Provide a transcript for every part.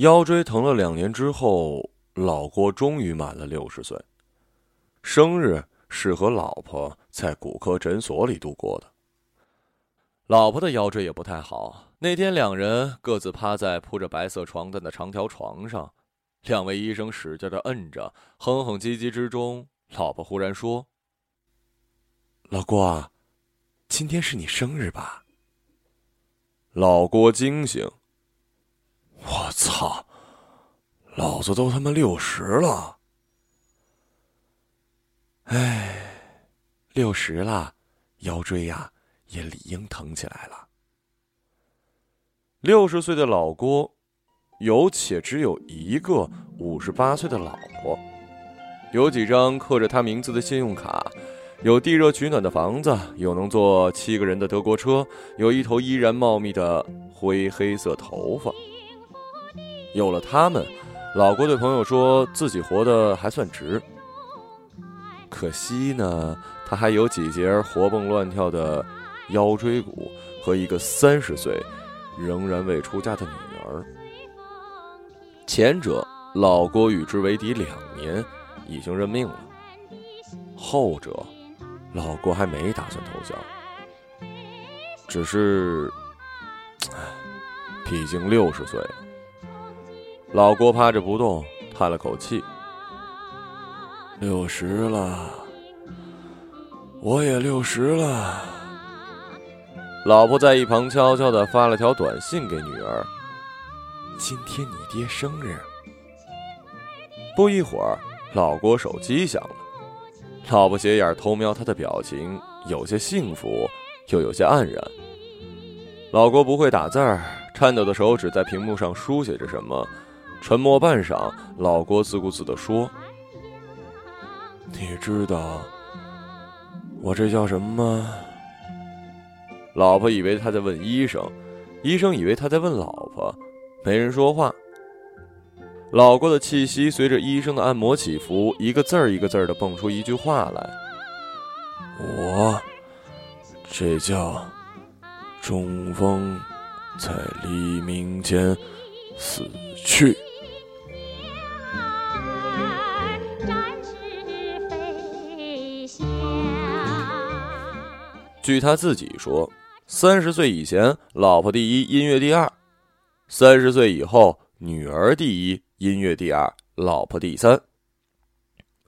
腰椎疼了两年之后，老郭终于满了六十岁。生日是和老婆在骨科诊所里度过的。老婆的腰椎也不太好。那天两人各自趴在铺着白色床单的长条床上，两位医生使劲的摁着，哼哼唧唧之中，老婆忽然说：“老郭，今天是你生日吧？”老郭惊醒。我操！老子都他妈六十了！哎，六十了，腰椎呀也理应疼起来了。六十岁的老郭，有且只有一个五十八岁的老婆，有几张刻着他名字的信用卡，有地热取暖的房子，有能坐七个人的德国车，有一头依然茂密的灰黑色头发。有了他们，老郭对朋友说自己活得还算值。可惜呢，他还有几节活蹦乱跳的腰椎骨和一个三十岁仍然未出嫁的女儿。前者老郭与之为敌两年，已经认命了；后者，老郭还没打算投降，只是，唉，毕竟六十岁了。老郭趴着不动，叹了口气。六十了，我也六十了。老婆在一旁悄悄的发了条短信给女儿：“今天你爹生日。”不一会儿，老郭手机响了，老婆斜眼偷瞄他的表情，有些幸福，又有些黯然。老郭不会打字儿，颤抖的手指在屏幕上书写着什么。沉默半晌，老郭自顾自地说：“你知道我这叫什么吗？”老婆以为他在问医生，医生以为他在问老婆，没人说话。老郭的气息随着医生的按摩起伏，一个字儿一个字儿的蹦出一句话来：“我这叫中风，在黎明前死去。”据他自己说，三十岁以前，老婆第一，音乐第二；三十岁以后，女儿第一，音乐第二，老婆第三。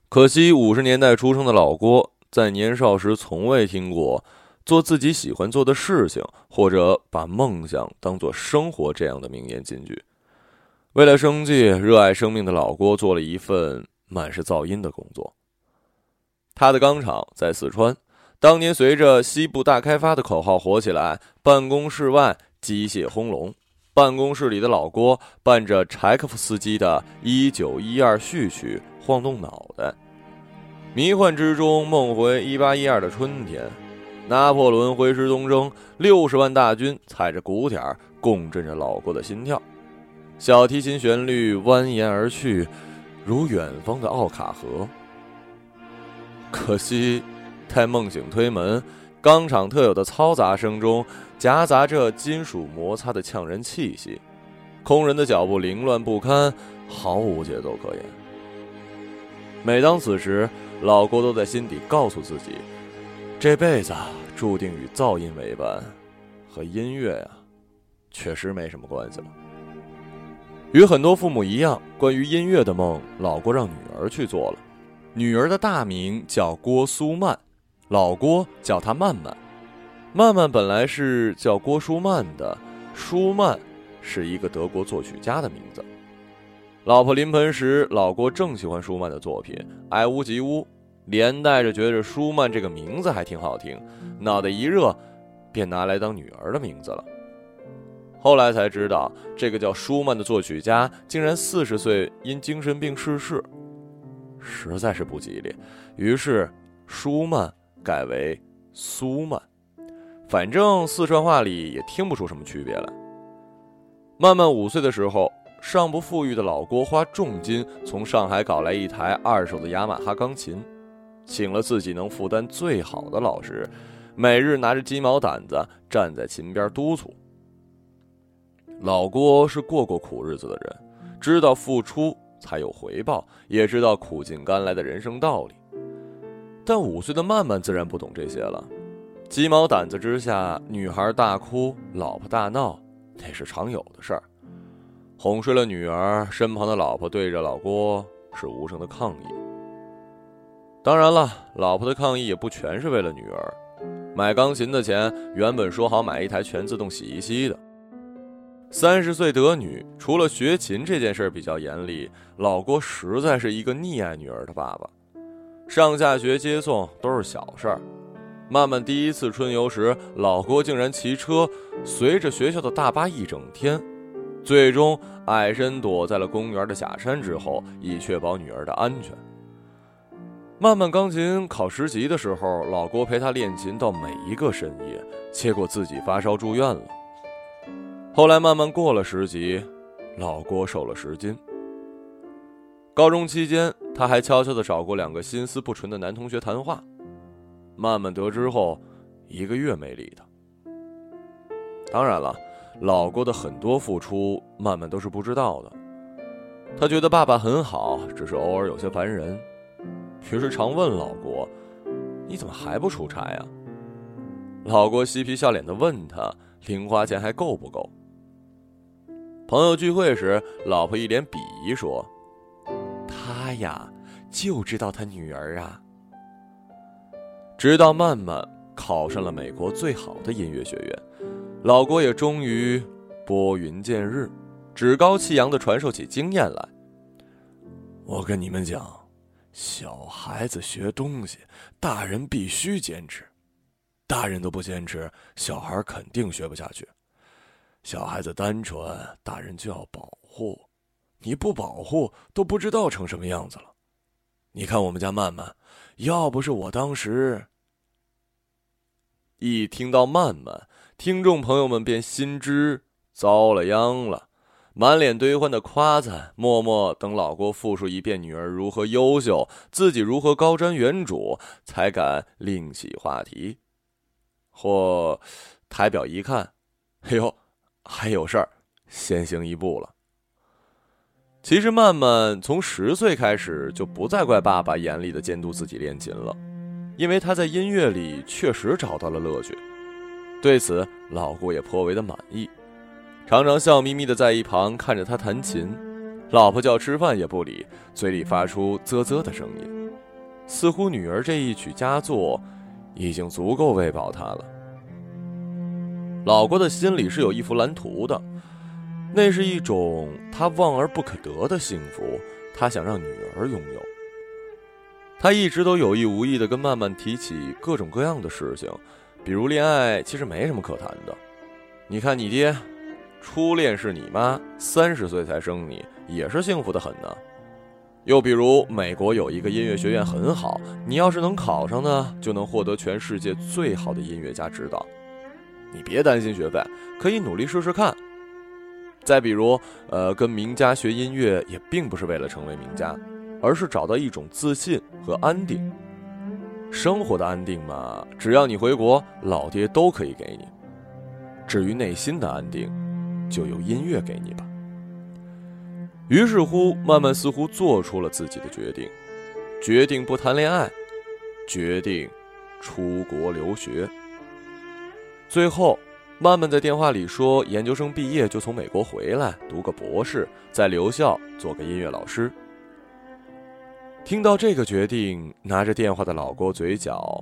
可惜五十年代出生的老郭，在年少时从未听过“做自己喜欢做的事情”或者“把梦想当做生活”这样的名言金句。为了生计，热爱生命的老郭做了一份满是噪音的工作。他的钢厂在四川。当年随着西部大开发的口号火起来，办公室外机械轰隆，办公室里的老郭伴着柴可夫斯基的《一九一二》序曲晃动脑袋，迷幻之中梦回一八一二的春天，拿破仑挥师东征，六十万大军踩着鼓点儿共振着老郭的心跳，小提琴旋律蜿蜒而去，如远方的奥卡河。可惜。在梦醒推门，钢厂特有的嘈杂声中，夹杂着金属摩擦的呛人气息，空人的脚步凌乱不堪，毫无节奏可言。每当此时，老郭都在心底告诉自己，这辈子注定与噪音为伴，和音乐呀，确实没什么关系了。与很多父母一样，关于音乐的梦，老郭让女儿去做了。女儿的大名叫郭苏曼。老郭叫他曼曼，曼曼本来是叫郭舒曼的，舒曼是一个德国作曲家的名字。老婆临盆时，老郭正喜欢舒曼的作品，爱屋及乌，连带着觉着舒曼这个名字还挺好听，脑袋一热，便拿来当女儿的名字了。后来才知道，这个叫舒曼的作曲家竟然四十岁因精神病逝世，实在是不吉利。于是，舒曼。改为苏曼，反正四川话里也听不出什么区别来。曼曼五岁的时候，尚不富裕的老郭花重金从上海搞来一台二手的雅马哈钢琴，请了自己能负担最好的老师，每日拿着鸡毛掸子站在琴边督促。老郭是过过苦日子的人，知道付出才有回报，也知道苦尽甘来的人生道理。但五岁的曼曼自然不懂这些了，鸡毛掸子之下，女孩大哭，老婆大闹，那是常有的事儿。哄睡了女儿，身旁的老婆对着老郭是无声的抗议。当然了，老婆的抗议也不全是为了女儿。买钢琴的钱原本说好买一台全自动洗衣机的。三十岁得女，除了学琴这件事比较严厉，老郭实在是一个溺爱女儿的爸爸。上下学接送都是小事儿。曼曼第一次春游时，老郭竟然骑车随着学校的大巴一整天。最终，矮身躲在了公园的假山之后，以确保女儿的安全。曼曼钢琴考十级的时候，老郭陪她练琴到每一个深夜，结果自己发烧住院了。后来曼曼过了十级，老郭瘦了十斤。高中期间，他还悄悄地找过两个心思不纯的男同学谈话。曼曼得知后，一个月没理他。当然了。老郭的很多付出，曼曼都是不知道的。他觉得爸爸很好，只是偶尔有些烦人，于是常问老郭：“你怎么还不出差呀？”老郭嬉皮笑脸的问他：“零花钱还够不够？”朋友聚会时，老婆一脸鄙夷说：“他呀，就知道他女儿啊。”直到曼曼考上了美国最好的音乐学院。老郭也终于拨云见日，趾高气扬的传授起经验来。我跟你们讲，小孩子学东西，大人必须坚持。大人都不坚持，小孩肯定学不下去。小孩子单纯，大人就要保护。你不保护，都不知道成什么样子了。你看我们家曼曼，要不是我当时……一听到曼曼。听众朋友们便心知遭了殃了，满脸堆欢的夸赞，默默等老郭复述一遍女儿如何优秀，自己如何高瞻远瞩，才敢另起话题。或抬表一看，哎呦，还有事儿，先行一步了。其实曼曼从十岁开始就不再怪爸爸严厉的监督自己练琴了，因为他在音乐里确实找到了乐趣。对此，老郭也颇为的满意，常常笑眯眯的在一旁看着他弹琴。老婆叫吃饭也不理，嘴里发出啧啧的声音，似乎女儿这一曲佳作已经足够喂饱他了。老郭的心里是有一幅蓝图的，那是一种他望而不可得的幸福，他想让女儿拥有。他一直都有意无意的跟曼曼提起各种各样的事情。比如恋爱其实没什么可谈的，你看你爹，初恋是你妈，三十岁才生你，也是幸福的很呢。又比如美国有一个音乐学院很好，你要是能考上呢，就能获得全世界最好的音乐家指导。你别担心学费，可以努力试试看。再比如，呃，跟名家学音乐也并不是为了成为名家，而是找到一种自信和安定。生活的安定嘛，只要你回国，老爹都可以给你。至于内心的安定，就由音乐给你吧。于是乎，曼曼似乎做出了自己的决定，决定不谈恋爱，决定出国留学。最后，曼曼在电话里说，研究生毕业就从美国回来，读个博士，在留校做个音乐老师。听到这个决定，拿着电话的老郭嘴角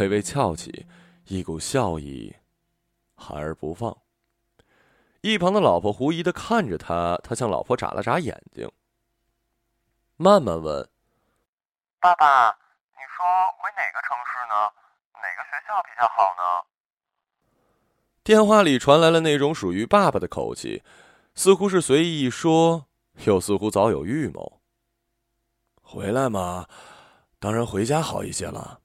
微微翘起，一股笑意含而不放。一旁的老婆狐疑的看着他，他向老婆眨了眨眼睛。慢慢问：“爸爸，你说回哪个城市呢？哪个学校比较好呢？”电话里传来了那种属于爸爸的口气，似乎是随意一说，又似乎早有预谋。回来嘛，当然回家好一些了。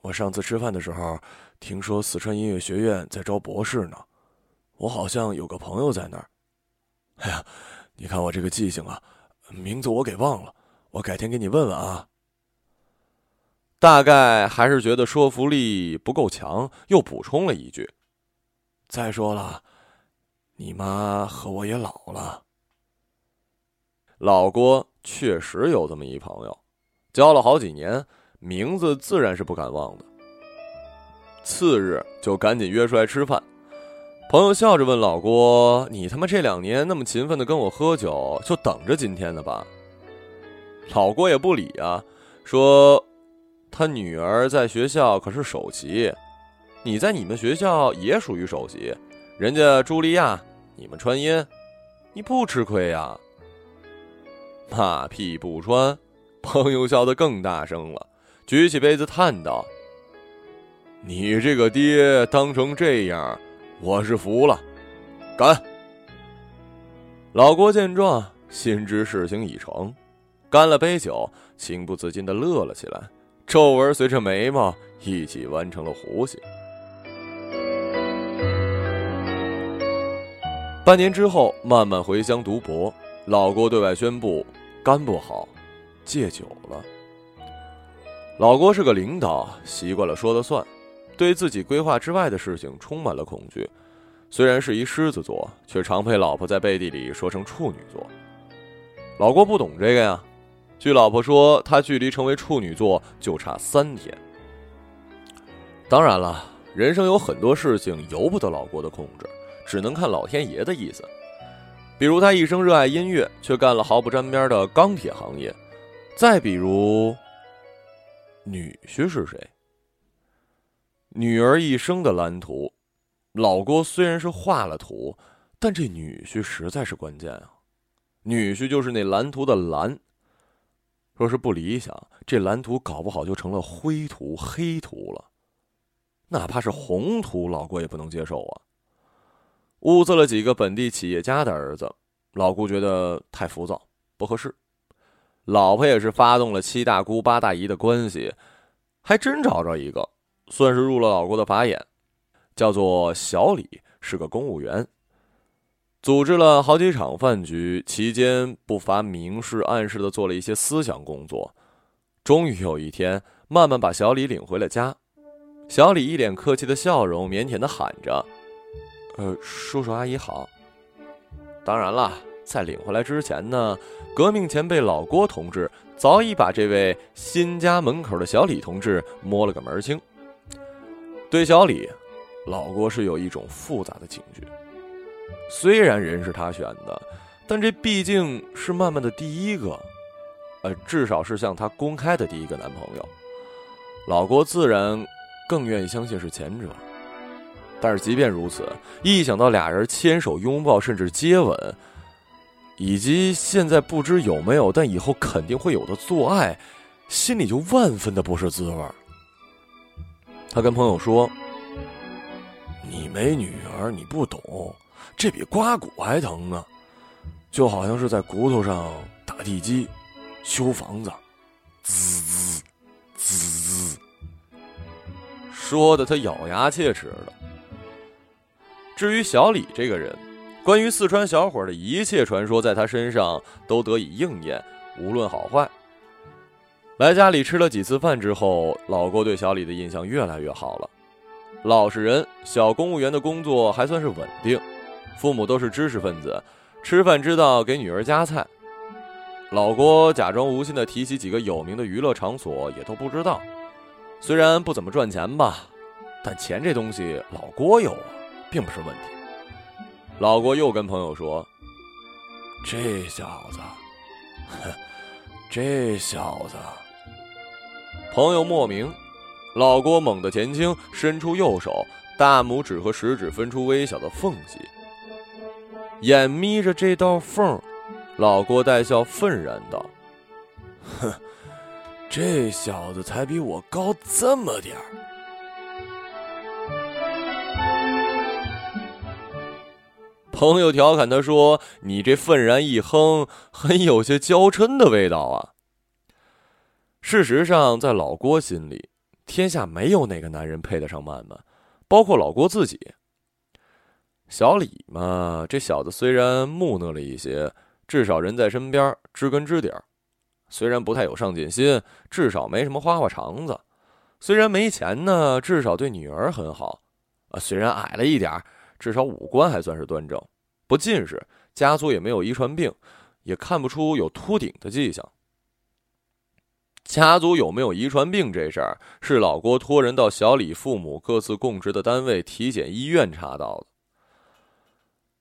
我上次吃饭的时候，听说四川音乐学院在招博士呢，我好像有个朋友在那儿。哎呀，你看我这个记性啊，名字我给忘了，我改天给你问问啊。大概还是觉得说服力不够强，又补充了一句：“再说了，你妈和我也老了。”老郭确实有这么一朋友，交了好几年，名字自然是不敢忘的。次日就赶紧约出来吃饭。朋友笑着问老郭：“你他妈这两年那么勤奋的跟我喝酒，就等着今天的吧？”老郭也不理啊，说：“他女儿在学校可是首席，你在你们学校也属于首席，人家茱莉亚，你们川音，你不吃亏呀？”马屁不穿，朋友笑得更大声了，举起杯子叹道：“你这个爹当成这样。”我是服了，干！老郭见状，心知事情已成，干了杯酒，情不自禁的乐了起来，皱纹随着眉毛一起弯成了弧形。半年之后，慢慢回乡读博，老郭对外宣布肝不好，戒酒了。老郭是个领导，习惯了说了算。对自己规划之外的事情充满了恐惧，虽然是一狮子座，却常被老婆在背地里说成处女座。老郭不懂这个呀，据老婆说，他距离成为处女座就差三天。当然了，人生有很多事情由不得老郭的控制，只能看老天爷的意思。比如他一生热爱音乐，却干了毫不沾边的钢铁行业；再比如，女婿是谁？女儿一生的蓝图，老郭虽然是画了图，但这女婿实在是关键啊！女婿就是那蓝图的蓝。若是不理想，这蓝图搞不好就成了灰图、黑图了。哪怕是红图，老郭也不能接受啊！物色了几个本地企业家的儿子，老郭觉得太浮躁，不合适。老婆也是发动了七大姑八大姨的关系，还真找着一个。算是入了老郭的法眼，叫做小李，是个公务员。组织了好几场饭局，期间不乏明示暗示的做了一些思想工作。终于有一天，慢慢把小李领回了家。小李一脸客气的笑容，腼腆的喊着：“呃，叔叔阿姨好。”当然了，在领回来之前呢，革命前辈老郭同志早已把这位新家门口的小李同志摸了个门清。对小李，老郭是有一种复杂的情绪。虽然人是他选的，但这毕竟是曼曼的第一个，呃，至少是向他公开的第一个男朋友。老郭自然更愿意相信是前者。但是即便如此，一想到俩人牵手、拥抱，甚至接吻，以及现在不知有没有，但以后肯定会有的做爱，心里就万分的不是滋味。他跟朋友说：“你没女儿，你不懂，这比刮骨还疼呢，就好像是在骨头上打地基，修房子，滋滋滋滋。”说的他咬牙切齿的。至于小李这个人，关于四川小伙的一切传说，在他身上都得以应验，无论好坏。来家里吃了几次饭之后，老郭对小李的印象越来越好了。老实人，小公务员的工作还算是稳定，父母都是知识分子，吃饭知道给女儿夹菜。老郭假装无心的提起几个有名的娱乐场所，也都不知道。虽然不怎么赚钱吧，但钱这东西老郭有啊，并不是问题。老郭又跟朋友说：“这小子，哼，这小子。”朋友莫名，老郭猛地前倾，伸出右手，大拇指和食指分出微小的缝隙，眼眯着这道缝，老郭带笑愤然道：“哼，这小子才比我高这么点儿。”朋友调侃他说：“你这愤然一哼，很有些娇嗔的味道啊。”事实上，在老郭心里，天下没有哪个男人配得上曼曼，包括老郭自己。小李嘛，这小子虽然木讷了一些，至少人在身边，知根知底儿。虽然不太有上进心，至少没什么花花肠子。虽然没钱呢，至少对女儿很好。啊，虽然矮了一点儿，至少五官还算是端正，不近视，家族也没有遗传病，也看不出有秃顶的迹象。家族有没有遗传病这事儿，是老郭托人到小李父母各自供职的单位体检医院查到的。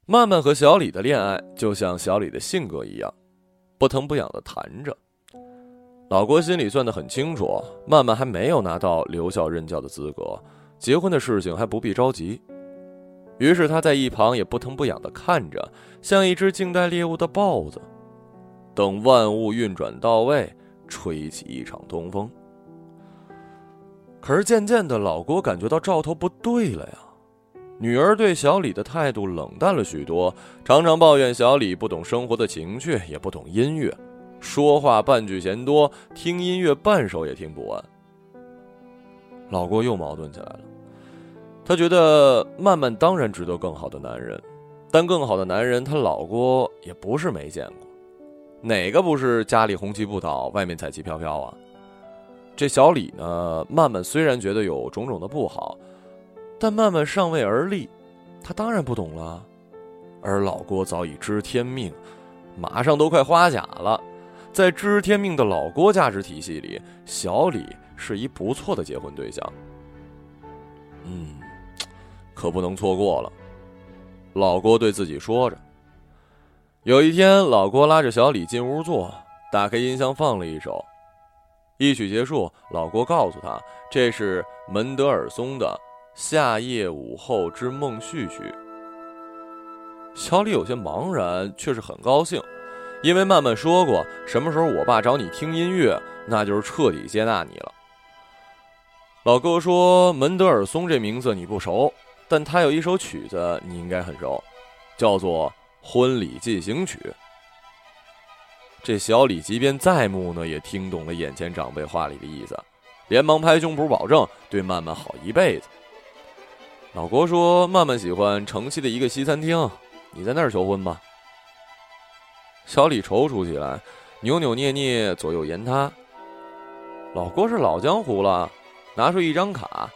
曼曼和小李的恋爱，就像小李的性格一样，不疼不痒的谈着。老郭心里算得很清楚，曼曼还没有拿到留校任教的资格，结婚的事情还不必着急。于是他在一旁也不疼不痒的看着，像一只静待猎物的豹子，等万物运转到位。吹起一场东风。可是渐渐的，老郭感觉到兆头不对了呀。女儿对小李的态度冷淡了许多，常常抱怨小李不懂生活的情趣，也不懂音乐，说话半句嫌多，听音乐半首也听不完。老郭又矛盾起来了。他觉得曼曼当然值得更好的男人，但更好的男人，他老郭也不是没见过。哪个不是家里红旗不倒，外面彩旗飘飘啊？这小李呢？曼曼虽然觉得有种种的不好，但曼曼尚未而立，他当然不懂了。而老郭早已知天命，马上都快花甲了，在知天命的老郭价值体系里，小李是一不错的结婚对象。嗯，可不能错过了。老郭对自己说着。有一天，老郭拉着小李进屋坐，打开音箱放了一首。一曲结束，老郭告诉他：“这是门德尔松的《夏夜午后之梦序曲》。”小李有些茫然，却是很高兴，因为曼曼说过：“什么时候我爸找你听音乐，那就是彻底接纳你了。”老哥说：“门德尔松这名字你不熟，但他有一首曲子你应该很熟，叫做。”婚礼进行曲。这小李即便再木讷，也听懂了眼前长辈话里的意思，连忙拍胸脯保证对曼曼好一辈子。老郭说：“曼曼喜欢城西的一个西餐厅，你在那儿求婚吧。”小李踌躇起来，扭扭捏捏，左右言他。老郭是老江湖了，拿出一张卡，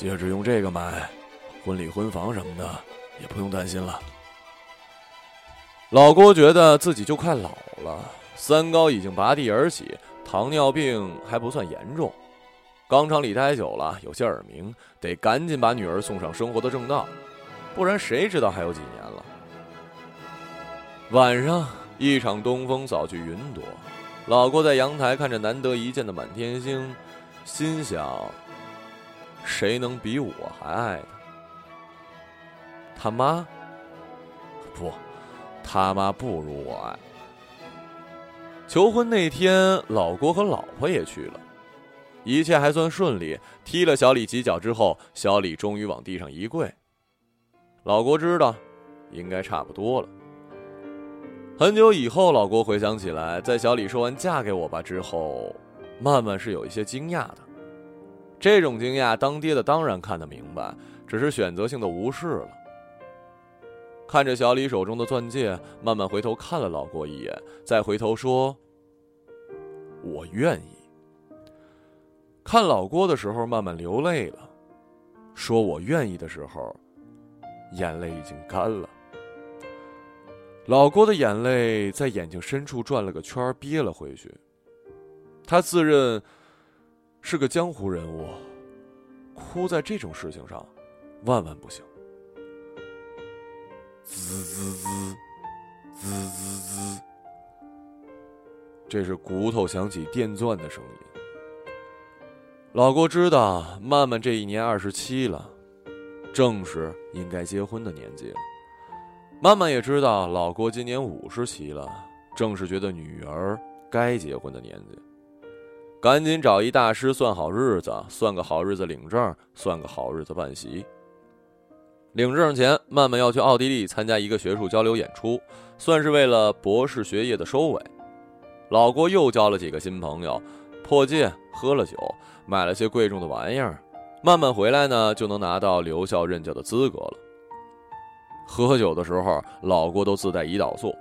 戒指用这个买，婚礼婚房什么的也不用担心了。老郭觉得自己就快老了，三高已经拔地而起，糖尿病还不算严重，钢厂里待久了有些耳鸣，得赶紧把女儿送上生活的正道，不然谁知道还有几年了。晚上，一场东风扫去云朵，老郭在阳台看着难得一见的满天星，心想：谁能比我还爱他？他妈？不。他妈不如我爱。求婚那天，老郭和老婆也去了，一切还算顺利。踢了小李几脚之后，小李终于往地上一跪。老郭知道，应该差不多了。很久以后，老郭回想起来，在小李说完“嫁给我吧”之后，曼曼是有一些惊讶的。这种惊讶，当爹的当然看得明白，只是选择性的无视了。看着小李手中的钻戒，慢慢回头看了老郭一眼，再回头说：“我愿意。”看老郭的时候，慢慢流泪了；说我愿意的时候，眼泪已经干了。老郭的眼泪在眼睛深处转了个圈，憋了回去。他自认是个江湖人物，哭在这种事情上，万万不行。滋滋滋，滋滋滋，这是骨头响起电钻的声音。老郭知道曼曼这一年二十七了，正是应该结婚的年纪了。曼曼也知道老郭今年五十七了，正是觉得女儿该结婚的年纪。赶紧找一大师算好日子，算个好日子领证，算个好日子办席。领证前，曼曼要去奥地利参加一个学术交流演出，算是为了博士学业的收尾。老郭又交了几个新朋友，破戒，喝了酒，买了些贵重的玩意儿。曼曼回来呢，就能拿到留校任教的资格了。喝酒的时候，老郭都自带胰岛素，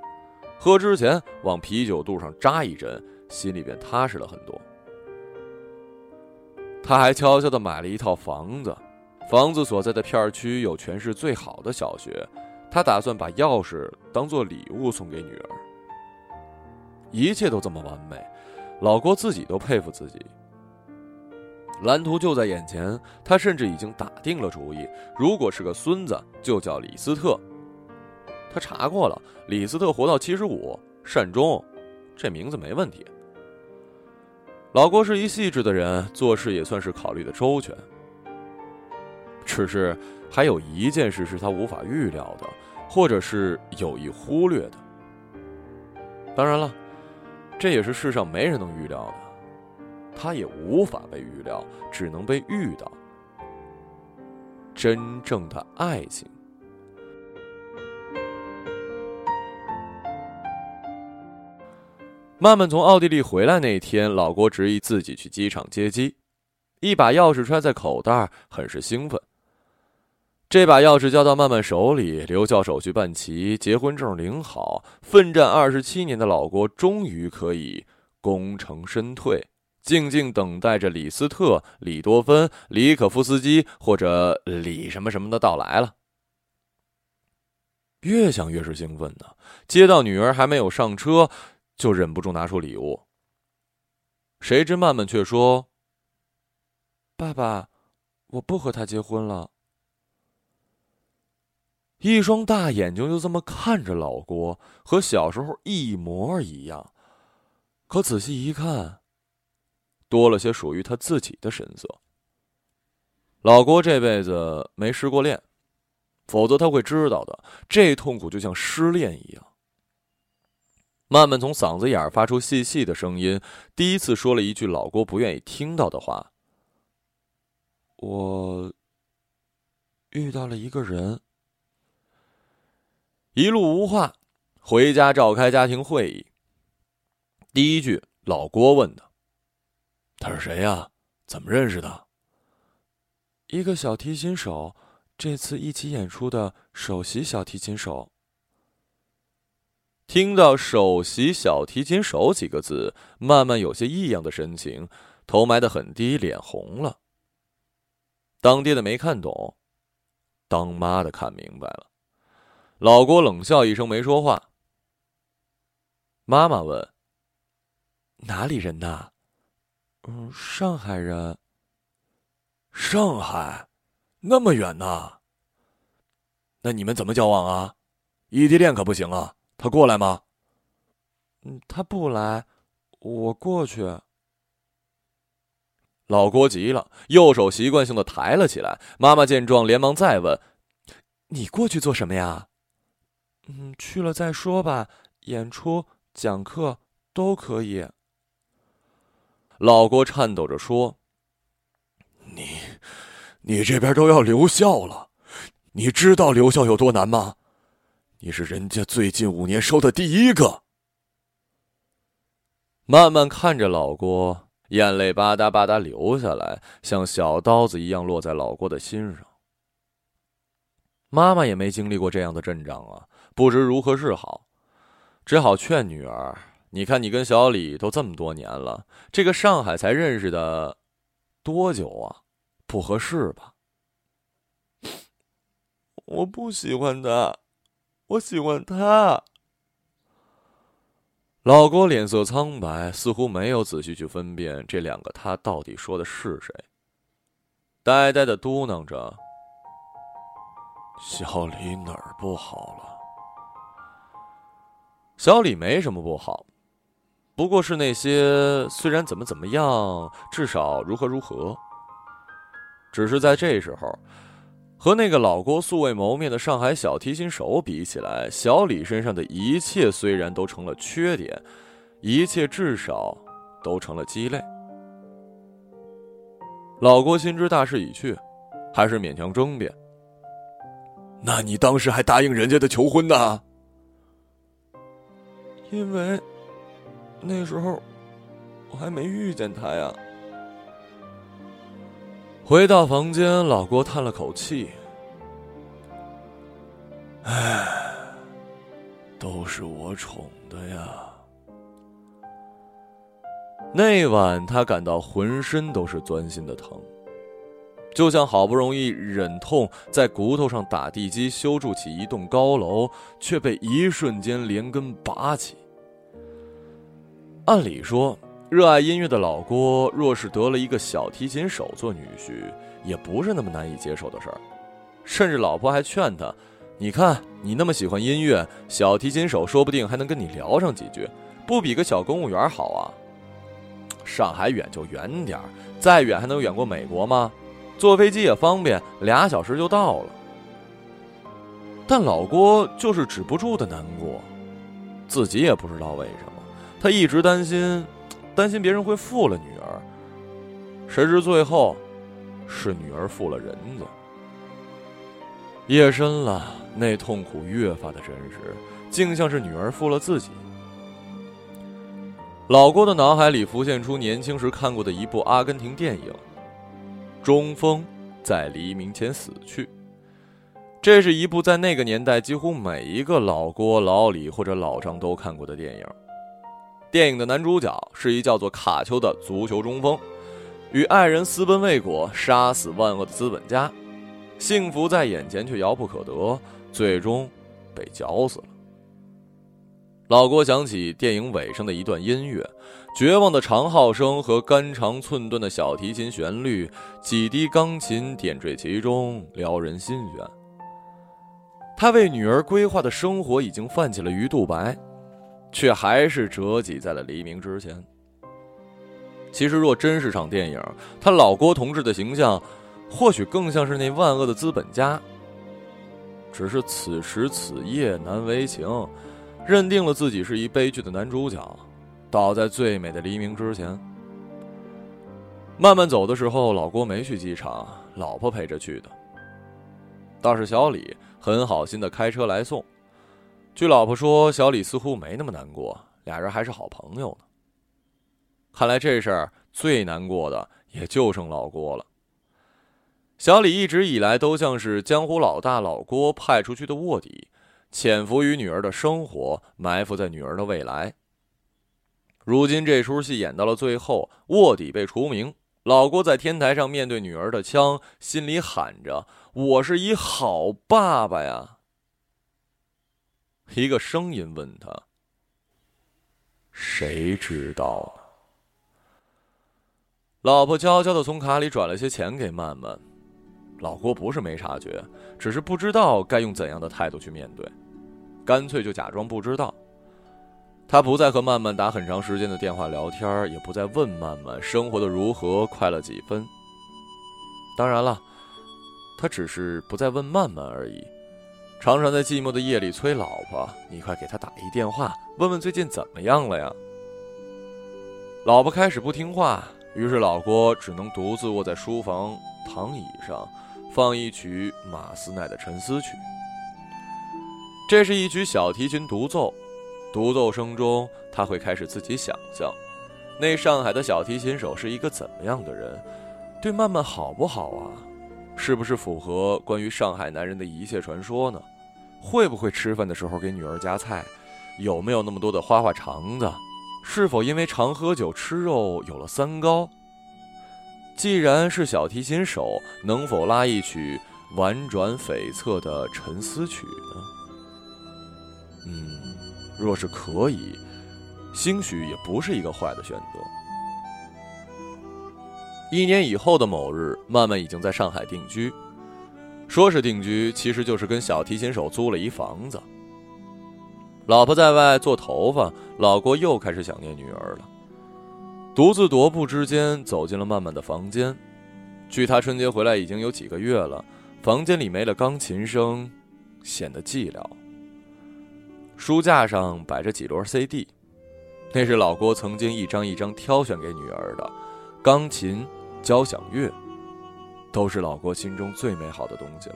喝之前往啤酒肚上扎一针，心里便踏实了很多。他还悄悄地买了一套房子。房子所在的片区有全市最好的小学，他打算把钥匙当做礼物送给女儿。一切都这么完美，老郭自己都佩服自己。蓝图就在眼前，他甚至已经打定了主意：如果是个孙子，就叫李斯特。他查过了，李斯特活到七十五，善终，这名字没问题。老郭是一细致的人，做事也算是考虑的周全。只是还有一件事是他无法预料的，或者是有意忽略的。当然了，这也是世上没人能预料的，他也无法被预料，只能被遇到。真正的爱情。曼曼从奥地利回来那天，老郭执意自己去机场接机，一把钥匙揣在口袋，很是兴奋。这把钥匙交到曼曼手里，留校手续办齐，结婚证领好，奋战二十七年的老郭终于可以功成身退，静静等待着李斯特、李多芬、李可夫斯基或者李什么什么的到来了。越想越是兴奋呢，接到女儿还没有上车。就忍不住拿出礼物。谁知曼曼却说：“爸爸，我不和他结婚了。”一双大眼睛就这么看着老郭，和小时候一模一样。可仔细一看，多了些属于他自己的神色。老郭这辈子没失过恋，否则他会知道的。这痛苦就像失恋一样。曼曼从嗓子眼儿发出细细的声音，第一次说了一句老郭不愿意听到的话：“我遇到了一个人。”一路无话，回家召开家庭会议。第一句，老郭问的：“他是谁呀？怎么认识的？”一个小提琴手，这次一起演出的首席小提琴手。听到“首席小提琴手”几个字，慢慢有些异样的神情，头埋得很低，脸红了。当爹的没看懂，当妈的看明白了。老郭冷笑一声，没说话。妈妈问：“哪里人呐？”“嗯，上海人。”“上海，那么远呐？那你们怎么交往啊？异地恋可不行啊！”他过来吗？嗯，他不来，我过去。老郭急了，右手习惯性的抬了起来。妈妈见状，连忙再问：“你过去做什么呀？”“嗯，去了再说吧，演出、讲课都可以。”老郭颤抖着说：“你，你这边都要留校了，你知道留校有多难吗？”你是人家最近五年收的第一个。慢慢看着老郭，眼泪吧嗒吧嗒流下来，像小刀子一样落在老郭的心上。妈妈也没经历过这样的阵仗啊，不知如何是好，只好劝女儿：“你看，你跟小李都这么多年了，这个上海才认识的多久啊？不合适吧？”我不喜欢他。我喜欢他。老郭脸色苍白，似乎没有仔细去分辨这两个他到底说的是谁，呆呆的嘟囔着：“小李哪儿不好了？”小李没什么不好，不过是那些虽然怎么怎么样，至少如何如何。只是在这时候。和那个老郭素未谋面的上海小提琴手比起来，小李身上的一切虽然都成了缺点，一切至少都成了鸡肋。老郭心知大势已去，还是勉强争辩：“那你当时还答应人家的求婚呢？”因为那时候我还没遇见他呀。回到房间，老郭叹了口气：“唉，都是我宠的呀。”那晚，他感到浑身都是钻心的疼，就像好不容易忍痛在骨头上打地基修筑起一栋高楼，却被一瞬间连根拔起。按理说，热爱音乐的老郭，若是得了一个小提琴手做女婿，也不是那么难以接受的事儿。甚至老婆还劝他：“你看，你那么喜欢音乐，小提琴手说不定还能跟你聊上几句，不比个小公务员好啊？上海远就远点儿，再远还能远过美国吗？坐飞机也方便，俩小时就到了。”但老郭就是止不住的难过，自己也不知道为什么，他一直担心，担心别人会负了女儿。谁知最后，是女儿负了人家。夜深了，那痛苦越发的真实，竟像是女儿负了自己。老郭的脑海里浮现出年轻时看过的一部阿根廷电影，《中锋在黎明前死去》。这是一部在那个年代几乎每一个老郭、老李或者老张都看过的电影。电影的男主角是一叫做卡丘的足球中锋，与爱人私奔未果，杀死万恶的资本家，幸福在眼前却遥不可得，最终被绞死了。老郭想起电影尾声的一段音乐，绝望的长号声和肝肠寸断的小提琴旋律，几滴钢琴点缀其中，撩人心弦。他为女儿规划的生活已经泛起了鱼肚白，却还是折戟在了黎明之前。其实，若真是场电影，他老郭同志的形象，或许更像是那万恶的资本家。只是此时此夜难为情，认定了自己是一悲剧的男主角，倒在最美的黎明之前。慢慢走的时候，老郭没去机场，老婆陪着去的。倒是小李。很好心的开车来送，据老婆说，小李似乎没那么难过，俩人还是好朋友呢。看来这事儿最难过的也就剩老郭了。小李一直以来都像是江湖老大老郭派出去的卧底，潜伏于女儿的生活，埋伏在女儿的未来。如今这出戏演到了最后，卧底被除名，老郭在天台上面对女儿的枪，心里喊着。我是一好爸爸呀！一个声音问他：“谁知道？”老婆悄悄的从卡里转了些钱给曼曼。老郭不是没察觉，只是不知道该用怎样的态度去面对，干脆就假装不知道。他不再和曼曼打很长时间的电话聊天，也不再问曼曼生活的如何，快乐几分。当然了。他只是不再问曼曼而已，常常在寂寞的夜里催老婆：“你快给他打一电话，问问最近怎么样了呀。”老婆开始不听话，于是老郭只能独自卧在书房躺椅上，放一曲马斯奈的《沉思曲》。这是一曲小提琴独奏，独奏声中他会开始自己想象，那上海的小提琴手是一个怎么样的人，对曼曼好不好啊？是不是符合关于上海男人的一切传说呢？会不会吃饭的时候给女儿夹菜？有没有那么多的花花肠子？是否因为常喝酒吃肉有了三高？既然是小提琴手，能否拉一曲婉转悱恻的沉思曲呢？嗯，若是可以，兴许也不是一个坏的选择。一年以后的某日，曼曼已经在上海定居。说是定居，其实就是跟小提琴手租了一房子。老婆在外做头发，老郭又开始想念女儿了。独自踱步之间，走进了曼曼的房间。距他春节回来已经有几个月了，房间里没了钢琴声，显得寂寥。书架上摆着几摞 CD，那是老郭曾经一张一张挑选给女儿的，钢琴。交响乐，都是老郭心中最美好的东西了。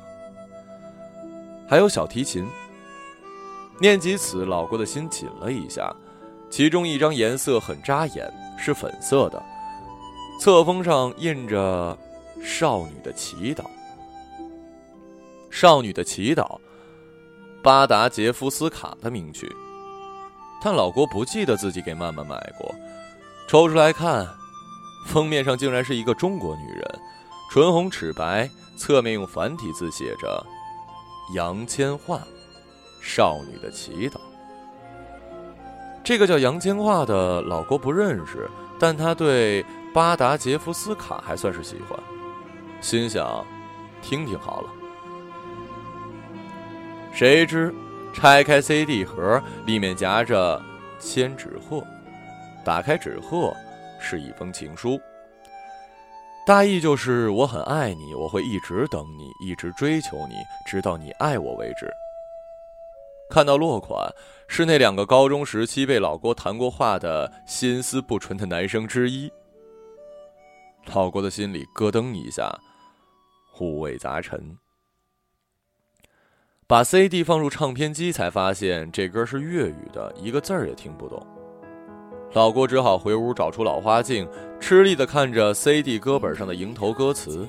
还有小提琴。念及此，老郭的心紧了一下。其中一张颜色很扎眼，是粉色的，册封上印着“少女的祈祷”。少女的祈祷，巴达杰夫斯卡的名曲。但老郭不记得自己给曼曼买过，抽出来看。封面上竟然是一个中国女人，唇红齿白，侧面用繁体字写着“杨千嬅，少女的祈祷”。这个叫杨千嬅的老郭不认识，但他对巴达杰夫斯卡还算是喜欢，心想，听听好了。谁知，拆开 CD 盒，里面夹着千纸鹤，打开纸鹤，是一封情书。大意就是我很爱你，我会一直等你，一直追求你，直到你爱我为止。看到落款，是那两个高中时期被老郭谈过话的心思不纯的男生之一。老郭的心里咯噔一下，五味杂陈。把 CD 放入唱片机，才发现这歌是粤语的，一个字儿也听不懂。老郭只好回屋找出老花镜，吃力的看着 CD 歌本上的迎头歌词：“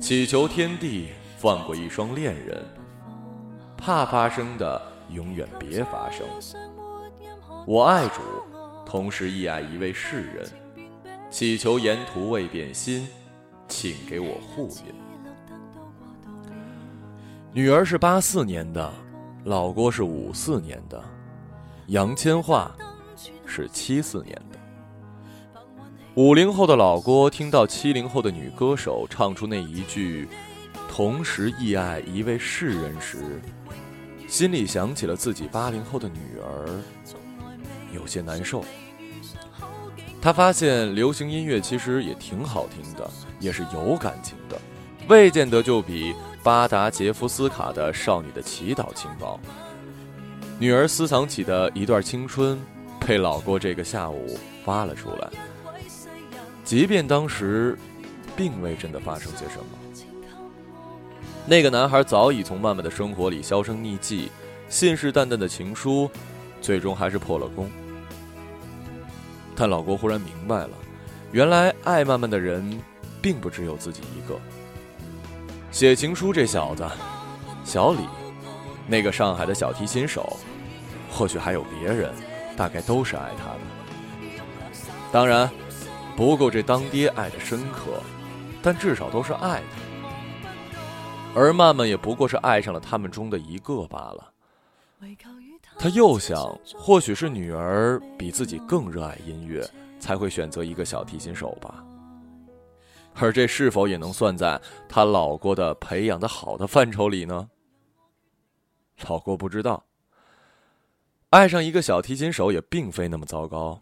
祈求天地放过一双恋人，怕发生的永远别发生。我爱主，同时亦爱一位世人，祈求沿途未变心，请给我护荫。”女儿是八四年的，老郭是五四年的，杨千嬅。是七四年的，五零后的老郭听到七零后的女歌手唱出那一句“同时亦爱一位世人”时，心里想起了自己八零后的女儿，有些难受。他发现流行音乐其实也挺好听的，也是有感情的，未见得就比巴达杰夫斯卡的《少女的祈祷》轻薄。女儿私藏起的一段青春。被老郭这个下午挖了出来，即便当时并未真的发生些什么，那个男孩早已从曼曼的生活里销声匿迹，信誓旦旦的情书，最终还是破了功。但老郭忽然明白了，原来爱曼曼的人，并不只有自己一个。写情书这小子，小李，那个上海的小提琴手，或许还有别人。大概都是爱他的，当然不够这当爹爱的深刻，但至少都是爱的。而曼曼也不过是爱上了他们中的一个罢了。他又想，或许是女儿比自己更热爱音乐，才会选择一个小提琴手吧。而这是否也能算在他老郭的培养的好的范畴里呢？老郭不知道。爱上一个小提琴手也并非那么糟糕，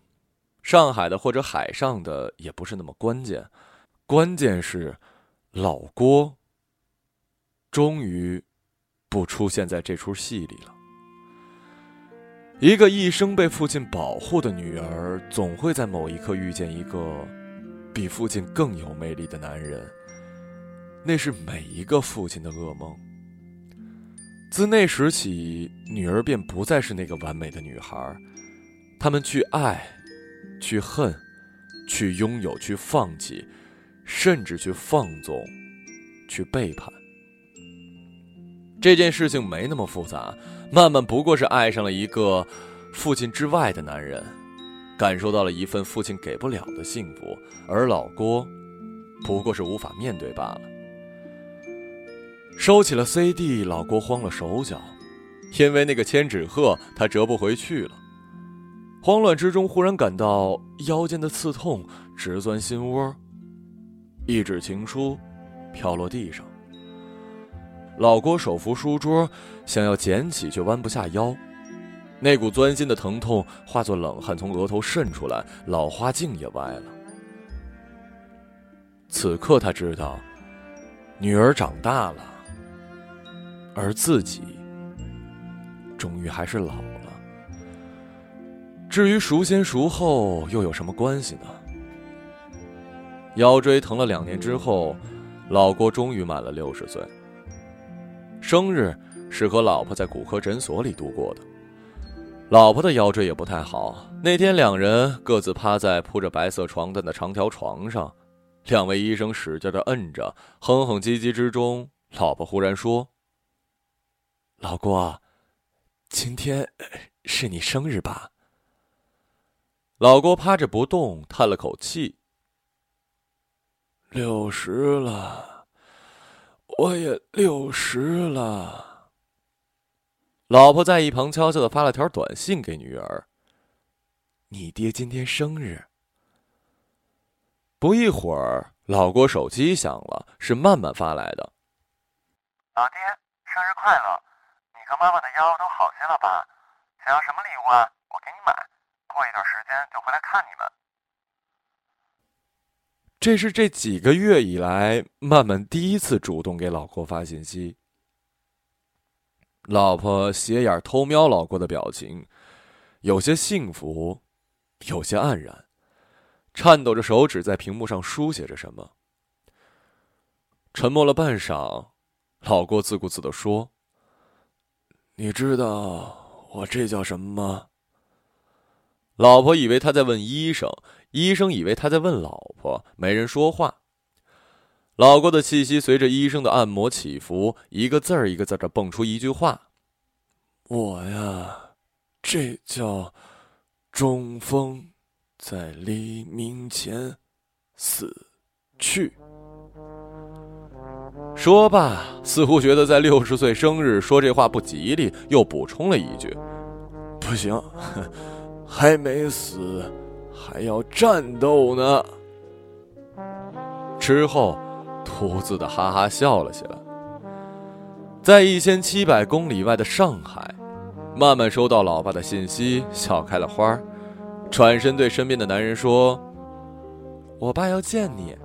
上海的或者海上的也不是那么关键，关键是老郭终于不出现在这出戏里了。一个一生被父亲保护的女儿，总会在某一刻遇见一个比父亲更有魅力的男人，那是每一个父亲的噩梦。自那时起，女儿便不再是那个完美的女孩。他们去爱，去恨，去拥有，去放弃，甚至去放纵，去背叛。这件事情没那么复杂，曼曼不过是爱上了一个父亲之外的男人，感受到了一份父亲给不了的幸福，而老郭，不过是无法面对罢了。收起了 CD，老郭慌了手脚，因为那个千纸鹤他折不回去了。慌乱之中，忽然感到腰间的刺痛直钻心窝，一纸情书飘落地上。老郭手扶书桌，想要捡起，却弯不下腰。那股钻心的疼痛化作冷汗从额头渗出来，老花镜也歪了。此刻他知道，女儿长大了。而自己，终于还是老了。至于孰先孰后，又有什么关系呢？腰椎疼了两年之后，老郭终于满了六十岁。生日是和老婆在骨科诊所里度过的。老婆的腰椎也不太好，那天两人各自趴在铺着白色床单的长条床上，两位医生使劲的摁着，哼哼唧唧之中，老婆忽然说。老郭，今天是你生日吧？老郭趴着不动，叹了口气。六十了，我也六十了。老婆在一旁悄悄的发了条短信给女儿：“你爹今天生日。”不一会儿，老郭手机响了，是曼曼发来的：“老爹，生日快乐！你和妈妈的腰都好些了吧？想要什么礼物啊？我给你买。过一段时间就回来看你们。”这是这几个月以来，曼曼第一次主动给老郭发信息。老婆斜眼偷瞄老郭的表情，有些幸福，有些黯然，颤抖着手指在屏幕上书写着什么。沉默了半晌，老郭自顾自的说：“你知道我这叫什么吗？”老婆以为他在问医生。医生以为他在问老婆，没人说话。老郭的气息随着医生的按摩起伏，一个字儿一个字儿的蹦出一句话：“我呀，这叫中风，在黎明前死去。”说罢，似乎觉得在六十岁生日说这话不吉利，又补充了一句：“不行，还没死。”还要战斗呢。之后，秃子的哈哈笑了起来。在一千七百公里外的上海，曼曼收到老爸的信息，笑开了花儿转身对身边的男人说：“我爸要见你。”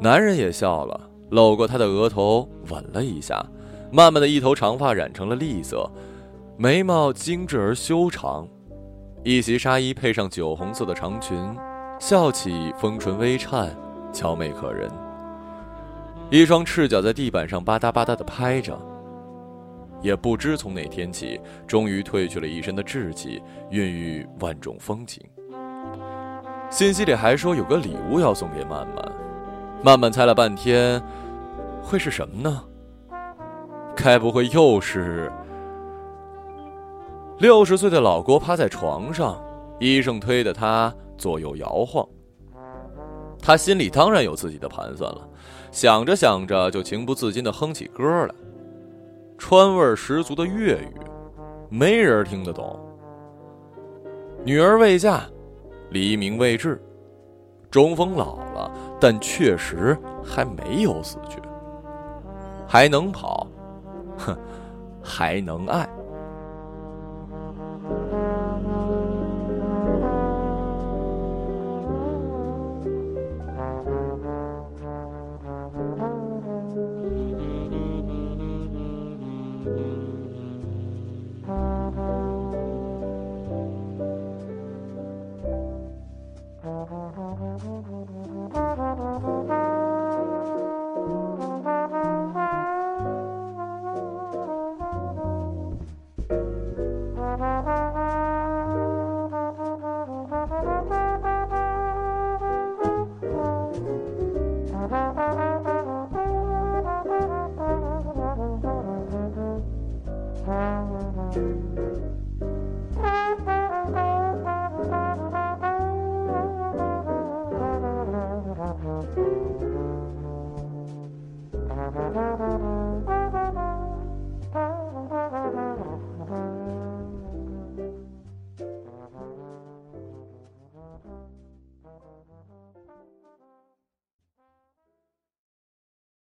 男人也笑了，搂过她的额头，吻了一下。曼曼的一头长发染成了栗色，眉毛精致而修长。一袭纱衣配上酒红色的长裙，笑起丰唇微颤，娇媚可人。一双赤脚在地板上吧嗒吧嗒的拍着，也不知从哪天起，终于褪去了一身的稚气，孕育万种风情。信息里还说有个礼物要送给曼曼，曼曼猜了半天，会是什么呢？该不会又是……六十岁的老郭趴在床上，医生推着他左右摇晃。他心里当然有自己的盘算了，想着想着就情不自禁的哼起歌来，川味十足的粤语，没人听得懂。女儿未嫁，黎明未至，中风老了，但确实还没有死去，还能跑，哼，还能爱。